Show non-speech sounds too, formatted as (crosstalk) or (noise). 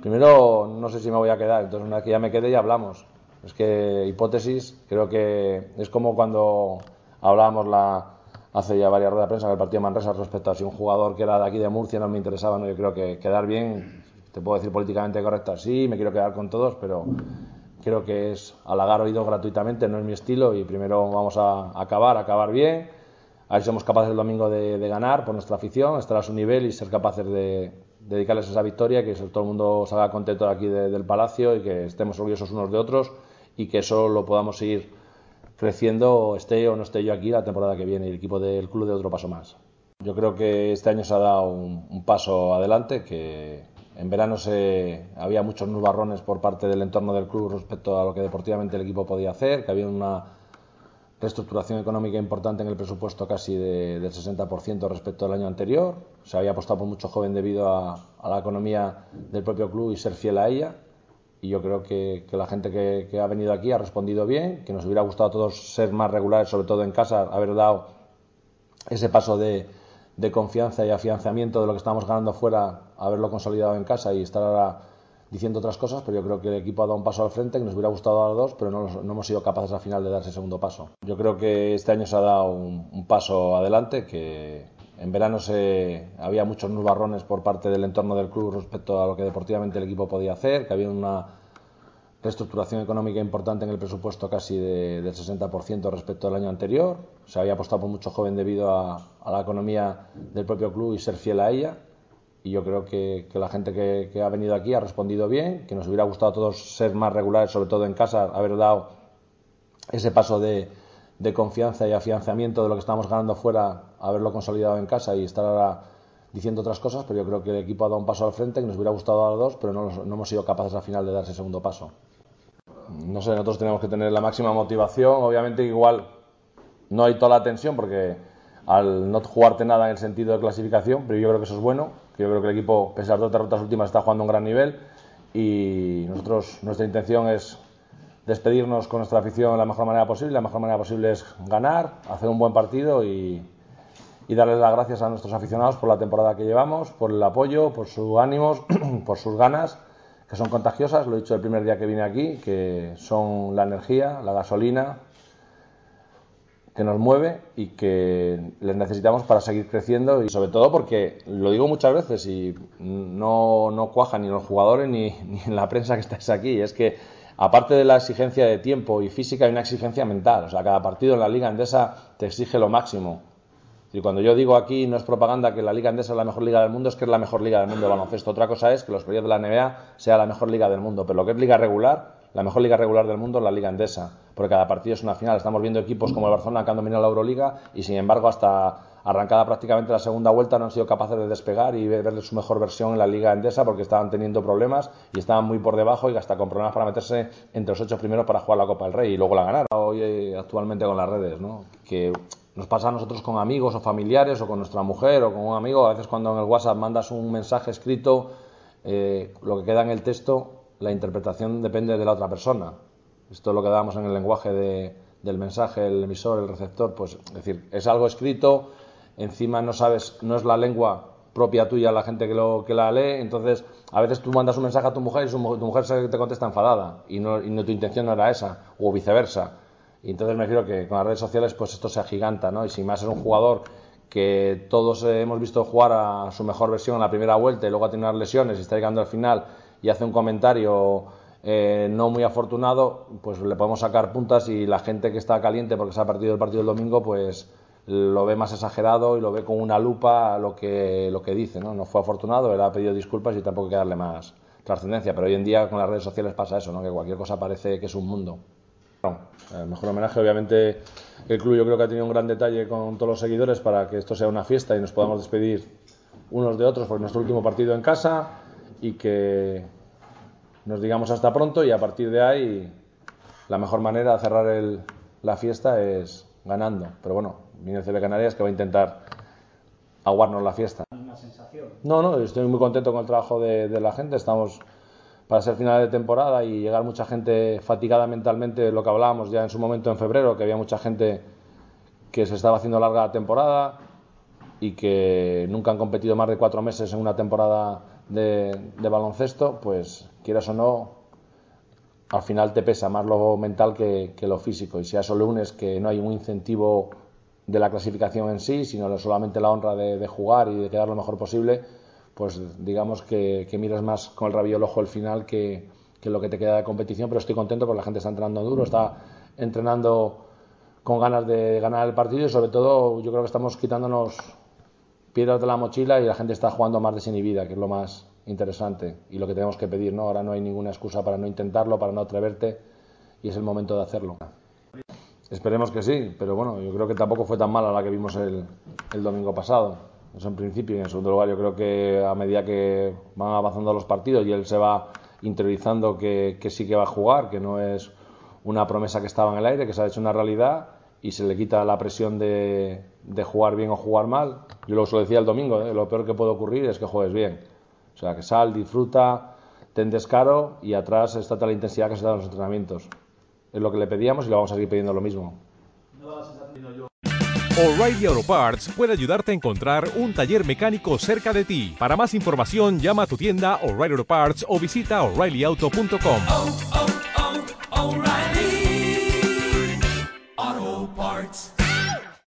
Primero, no sé si me voy a quedar, entonces una vez que ya me quede ya hablamos. Es que hipótesis, creo que es como cuando hablábamos la, hace ya varias ruedas de prensa del partido de Manresa respecto a si un jugador que era de aquí de Murcia no me interesaba, no, yo creo que quedar bien, te puedo decir políticamente correcta, sí, me quiero quedar con todos, pero creo que es halagar oído gratuitamente, no es mi estilo y primero vamos a acabar, acabar bien, a ver si somos capaces el domingo de ganar por nuestra afición, estar a su nivel y ser capaces de, dedicarles esa victoria, que todo el mundo salga contento aquí del Palacio y que estemos orgullosos unos de otros y que eso lo podamos seguir creciendo, esté o no esté yo aquí la temporada que viene y el equipo del club de otro paso más. Yo creo que este año se ha dado un, paso adelante, que en verano se, había muchos nubarrones por parte del entorno del club respecto a lo que deportivamente el equipo podía hacer, que había una reestructuración económica importante en el presupuesto casi del 60% respecto al año anterior. Se había apostado por mucho joven debido a, la economía del propio club y ser fiel a ella. Y yo creo que, la gente que, ha venido aquí ha respondido bien, que nos hubiera gustado a todos ser más regulares, sobre todo en casa, haber dado ese paso de, de confianza y afianzamiento de lo que estamos ganando fuera, haberlo consolidado en casa y estar ahora diciendo otras cosas, pero yo creo que el equipo ha dado un paso al frente, que nos hubiera gustado dar dos, pero no, hemos sido capaces al final de dar ese segundo paso. Yo creo que este año se ha dado un, paso adelante, que en verano se, había muchos nubarrones por parte del entorno del club respecto a lo que deportivamente el equipo podía hacer, que había una reestructuración económica importante en el presupuesto casi de, del 60% respecto al año anterior. Se había apostado por mucho joven debido a la economía del propio club y ser fiel a ella y yo creo que, la gente que, ha venido aquí ha respondido bien, que nos hubiera gustado a todos ser más regulares, sobre todo en casa, haber dado ese paso de, confianza y afianzamiento de lo que estamos ganando fuera, haberlo consolidado en casa y estar ahora diciendo otras cosas, pero yo creo que el equipo ha dado un paso al frente, que nos hubiera gustado dar dos, pero no, no hemos sido capaces al final de dar ese segundo paso. No sé, nosotros tenemos que tener la máxima motivación, obviamente igual no hay toda la tensión porque al no jugarte nada en el sentido de clasificación, pero yo creo que eso es bueno, yo creo que el equipo, pese a las dos últimas, está jugando un gran nivel y nosotros, nuestra intención es despedirnos con nuestra afición de la mejor manera posible. La mejor manera posible es ganar, hacer un buen partido y, y darles las gracias a nuestros aficionados por la temporada que llevamos, por el apoyo, por sus ánimos, (clears throat) por sus ganas, que son contagiosas, lo he dicho el primer día que vine aquí, que son la energía, la gasolina, que nos mueve y que les necesitamos para seguir creciendo y sobre todo porque lo digo muchas veces y no, no cuaja ni los jugadores ni, (laughs) ni en la prensa que estáis aquí, es que aparte de la exigencia de tiempo y física hay una exigencia mental, o sea, cada partido en la liga andesa te exige lo máximo. Y cuando yo digo aquí no es propaganda que la liga andesa es la mejor liga del mundo, es que es la mejor liga del mundo de baloncesto. Otra cosa es que los proyectos de la NBA sea la mejor liga del mundo, pero lo que es liga regular la mejor liga regular del mundo es la liga endesa, porque cada partido es una final. Estamos viendo equipos como el Barcelona que han dominado la Euroliga y sin embargo hasta arrancada prácticamente la segunda vuelta no han sido capaces de despegar y ver su mejor versión en la liga endesa porque estaban teniendo problemas y estaban muy por debajo y hasta con problemas para meterse entre los ocho primeros para jugar la Copa del Rey y luego la ganar. Hoy eh, actualmente con las redes, ¿no? que nos pasa a nosotros con amigos o familiares o con nuestra mujer o con un amigo, a veces cuando en el WhatsApp mandas un mensaje escrito, eh, lo que queda en el texto la interpretación depende de la otra persona. Esto es lo que damos en el lenguaje del mensaje, el emisor, el receptor, pues es decir, es algo escrito, encima no sabes, no es la lengua propia tuya la gente que, lo, que la lee, entonces a veces tú mandas un mensaje a tu mujer y tu mujer te contesta enfadada y no, y no tu intención no era esa, o viceversa. Y entonces me refiero que con las redes sociales pues esto se agiganta, ¿no? Y si más es un jugador que todos hemos visto jugar a su mejor versión en la primera vuelta y luego ha tenido unas lesiones y está llegando al final y hace un comentario eh, no muy afortunado, pues le podemos sacar puntas y la gente que está caliente porque se ha perdido el partido del domingo, pues lo ve más exagerado y lo ve con una lupa lo que, lo que dice. ¿no? no fue afortunado, él ha pedido disculpas y tampoco hay que darle más trascendencia. Pero hoy en día con las redes sociales pasa eso, ¿no? que cualquier cosa parece que es un mundo. el mejor homenaje, obviamente, el club yo creo que ha tenido un gran detalle con todos los seguidores para que esto sea una fiesta y nos podamos despedir unos de otros por nuestro último partido en casa y que nos digamos hasta pronto y a partir de ahí la mejor manera de cerrar el, la fiesta es ganando. Pero bueno, viene CB Canarias que va a intentar aguarnos la fiesta. No, no, estoy muy contento con el trabajo de, de la gente. Estamos para ser final de temporada y llegar mucha gente fatigada mentalmente, lo que hablábamos ya en su momento en febrero, que había mucha gente que se estaba haciendo larga la temporada y que nunca han competido más de cuatro meses en una temporada de, baloncesto, pues quieras o no, al final te pesa más lo mental que, que, lo físico. Y si a eso le unes que no hay un incentivo de la clasificación en sí, sino solamente la honra de, de jugar y de quedar lo mejor posible, pues digamos que, que miras más con el rabillo el ojo el final que, que, lo que te queda de competición. Pero estoy contento porque la gente está entrenando duro, está entrenando con ganas de ganar el partido y sobre todo yo creo que estamos quitándonos piedras de la mochila y la gente está jugando más desinhibida, que es lo más interesante y lo que tenemos que pedir. ¿no? Ahora no hay ninguna excusa para no intentarlo, para no atreverte y es el momento de hacerlo. Esperemos que sí, pero bueno, yo creo que tampoco fue tan mala la que vimos el, el domingo pasado. Eso en principio y en segundo lugar yo creo que a medida que van avanzando los partidos y él se va interiorizando que, que sí que va a jugar, que no es una promesa que estaba en el aire, que se ha hecho una realidad y se le quita la presión de, de jugar bien o jugar mal. Yo lo decía el domingo, ¿eh? lo peor que puede ocurrir es que juegues bien. O sea, que sal, disfruta, ten descaro y atrás está toda la intensidad que se da en los entrenamientos. Es lo que le pedíamos y le vamos a seguir pidiendo lo mismo. O'Reilly Auto Parts puede ayudarte a encontrar un taller mecánico cerca de ti. Para más información, llama a tu tienda O'Reilly Auto Parts o visita oreillyauto.com. Oh, oh, oh,